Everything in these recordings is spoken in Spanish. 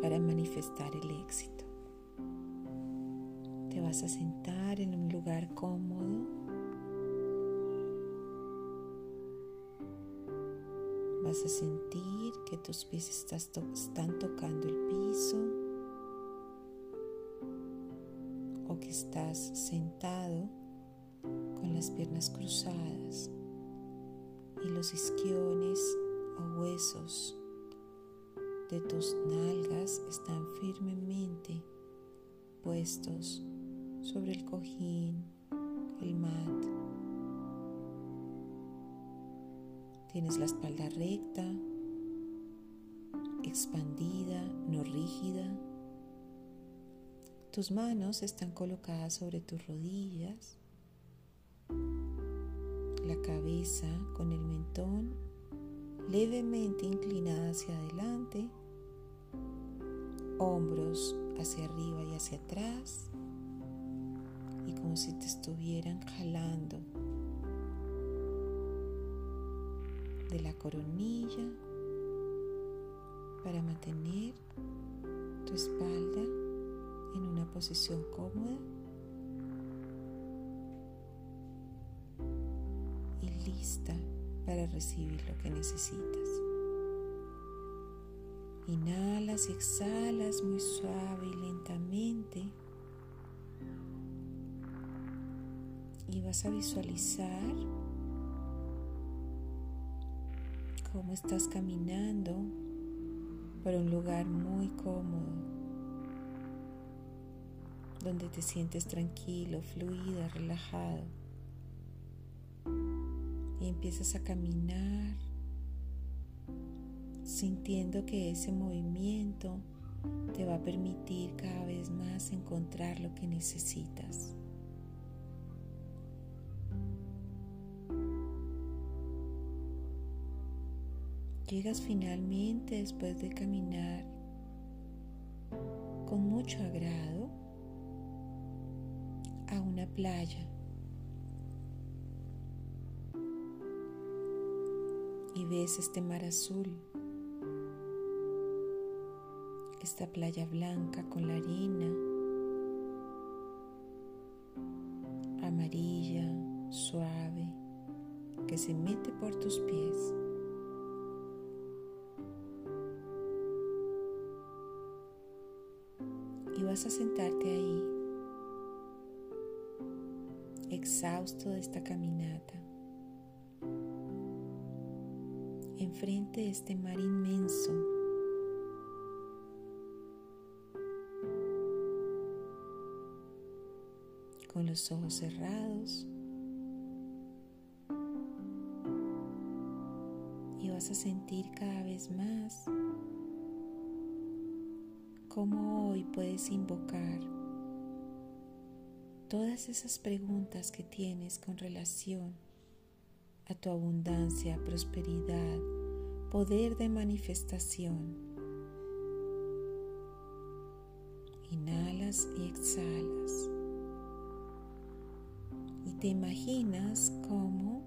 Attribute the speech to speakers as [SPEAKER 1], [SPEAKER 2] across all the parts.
[SPEAKER 1] para manifestar el éxito. Te vas a sentar en un lugar cómodo. Vas a sentir que tus pies están tocando el piso o que estás sentado con las piernas cruzadas y los isquiones o huesos de tus nalgas están firmemente puestos sobre el cojín, el mat. Tienes la espalda recta, expandida, no rígida. Tus manos están colocadas sobre tus rodillas la cabeza con el mentón levemente inclinada hacia adelante, hombros hacia arriba y hacia atrás, y como si te estuvieran jalando de la coronilla para mantener tu espalda en una posición cómoda para recibir lo que necesitas. Inhalas y exhalas muy suave y lentamente. Y vas a visualizar cómo estás caminando por un lugar muy cómodo, donde te sientes tranquilo, fluida, relajado empiezas a caminar sintiendo que ese movimiento te va a permitir cada vez más encontrar lo que necesitas. Llegas finalmente después de caminar con mucho agrado a una playa y ves este mar azul, esta playa blanca con la arena amarilla, suave, que se mete por tus pies. Y vas a sentarte ahí, exhausto de esta caminata. Enfrente de este mar inmenso. Con los ojos cerrados. Y vas a sentir cada vez más cómo hoy puedes invocar todas esas preguntas que tienes con relación a tu abundancia, prosperidad, poder de manifestación. Inhalas y exhalas. Y te imaginas como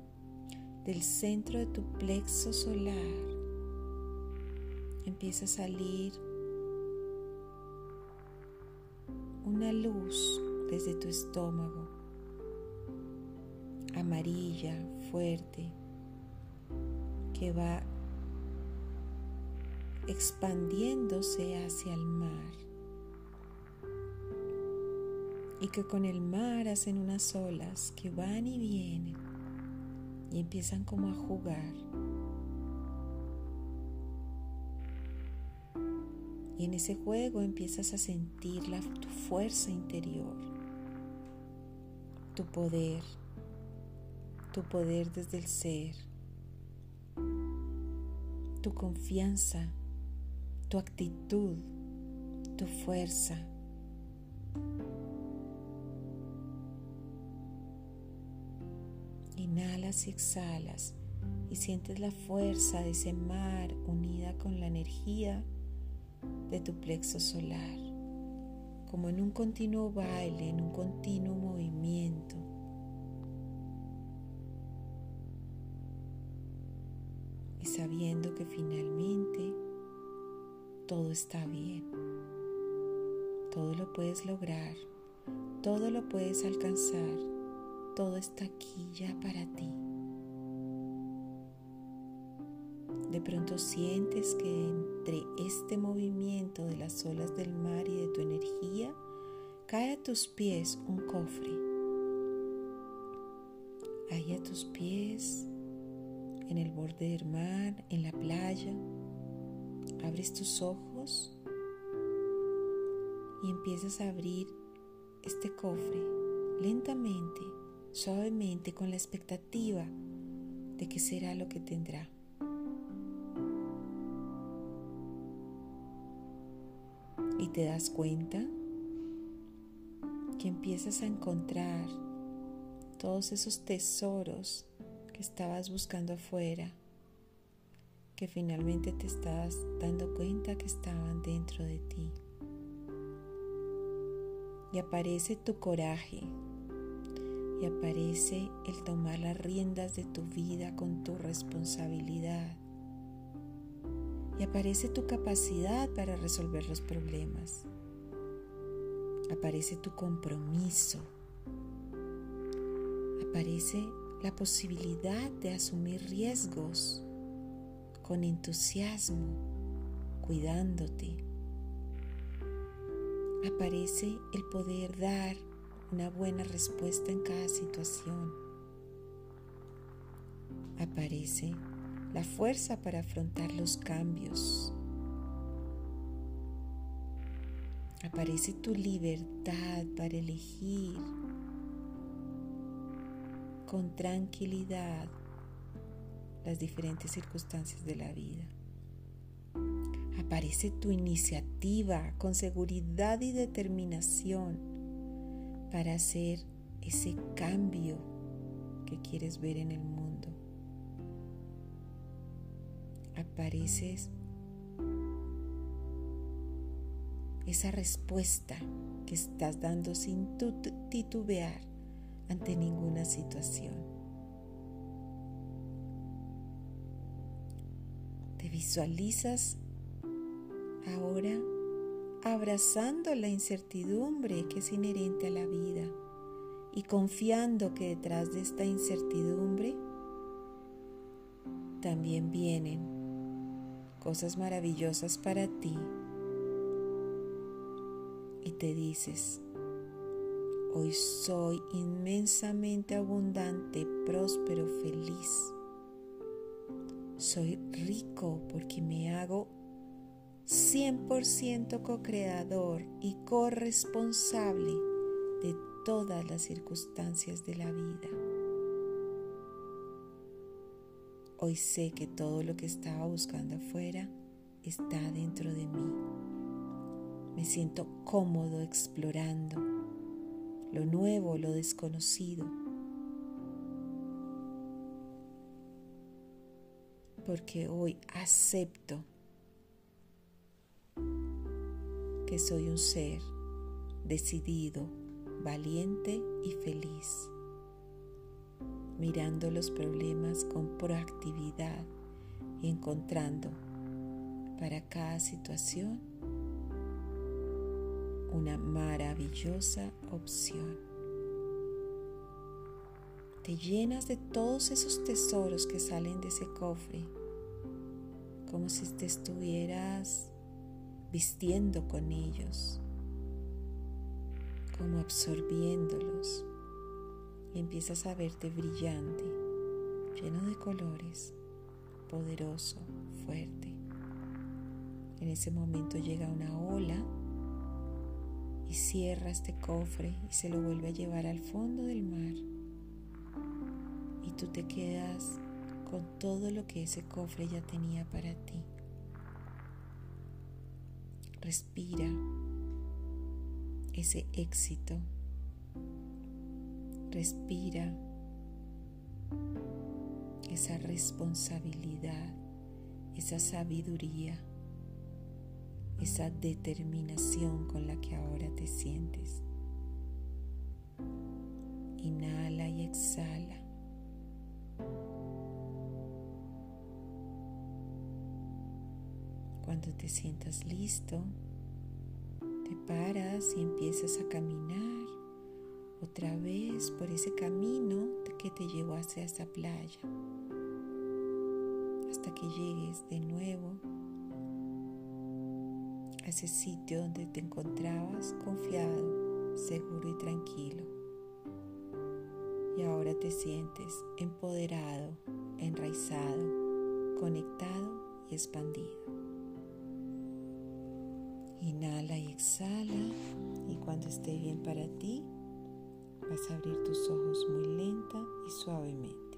[SPEAKER 1] del centro de tu plexo solar empieza a salir una luz desde tu estómago, amarilla, fuerte, que va expandiéndose hacia el mar y que con el mar hacen unas olas que van y vienen y empiezan como a jugar. Y en ese juego empiezas a sentir la, tu fuerza interior, tu poder, tu poder desde el ser, tu confianza tu actitud, tu fuerza. Inhalas y exhalas y sientes la fuerza de ese mar unida con la energía de tu plexo solar, como en un continuo baile, en un continuo movimiento. Sabiendo que finalmente todo está bien. Todo lo puedes lograr, todo lo puedes alcanzar, todo está aquí ya para ti. De pronto sientes que entre este movimiento de las olas del mar y de tu energía, cae a tus pies un cofre. Ahí a tus pies, en el borde del mar, en la playa, abres tus ojos y empiezas a abrir este cofre lentamente, suavemente, con la expectativa de que será lo que tendrá. Y te das cuenta que empiezas a encontrar todos esos tesoros estabas buscando afuera, que finalmente te estás dando cuenta que estaban dentro de ti. Y aparece tu coraje, y aparece el tomar las riendas de tu vida con tu responsabilidad y aparece tu capacidad para resolver los problemas. Aparece tu compromiso. Aparece la posibilidad de asumir riesgos con entusiasmo, cuidándote. Aparece el poder dar una buena respuesta en cada situación. Aparece la fuerza para afrontar los cambios. Aparece tu libertad para elegir con tranquilidad las diferentes circunstancias de la vida. Aparece tu iniciativa con seguridad y determinación para hacer ese cambio que quieres ver en el mundo apareces esa respuesta que estás dando sin titubear ante ninguna situación. Te visualizas ahora abrazando la incertidumbre que es inherente a la vida y confiando que detrás de esta incertidumbre también vienen cosas maravillosas para ti y te dices, hoy soy inmensamente abundante, próspero, feliz. Soy rico porque me hago 100% co-creador y corresponsable de todas las circunstancias de la vida. Hoy sé que todo lo que estaba buscando afuera está dentro de mí. Me siento cómodo explorando lo nuevo, lo desconocido. Porque hoy acepto que soy un ser decidido, valiente y feliz mirando los problemas con proactividad y encontrando para cada situación una maravillosa opción. Te llenas de todos esos tesoros que salen de ese cofre, como si te estuvieras vistiendo con ellos, como absorbiéndolos y empiezas a verte brillante, lleno de colores, poderoso, fuerte. En ese momento llega una ola y cierra este cofre y se lo vuelve a llevar al fondo del mar. Y tú te quedas con todo lo que ese cofre ya tenía para ti. Respira ese éxito Respira esa responsabilidad, esa sabiduría, esa determinación con la que ahora te sientes. Inhala y exhala. Cuando te sientas listo, te paras y empiezas a caminar otra vez por ese camino que te llevó hacia esa playa hasta que llegues de nuevo ese sitio donde te encontrabas confiado, seguro y tranquilo. Y ahora te sientes empoderado, enraizado, conectado y expandido. Inhala y exhala y cuando esté bien para ti, vas a abrir tus ojos muy lenta y suavemente.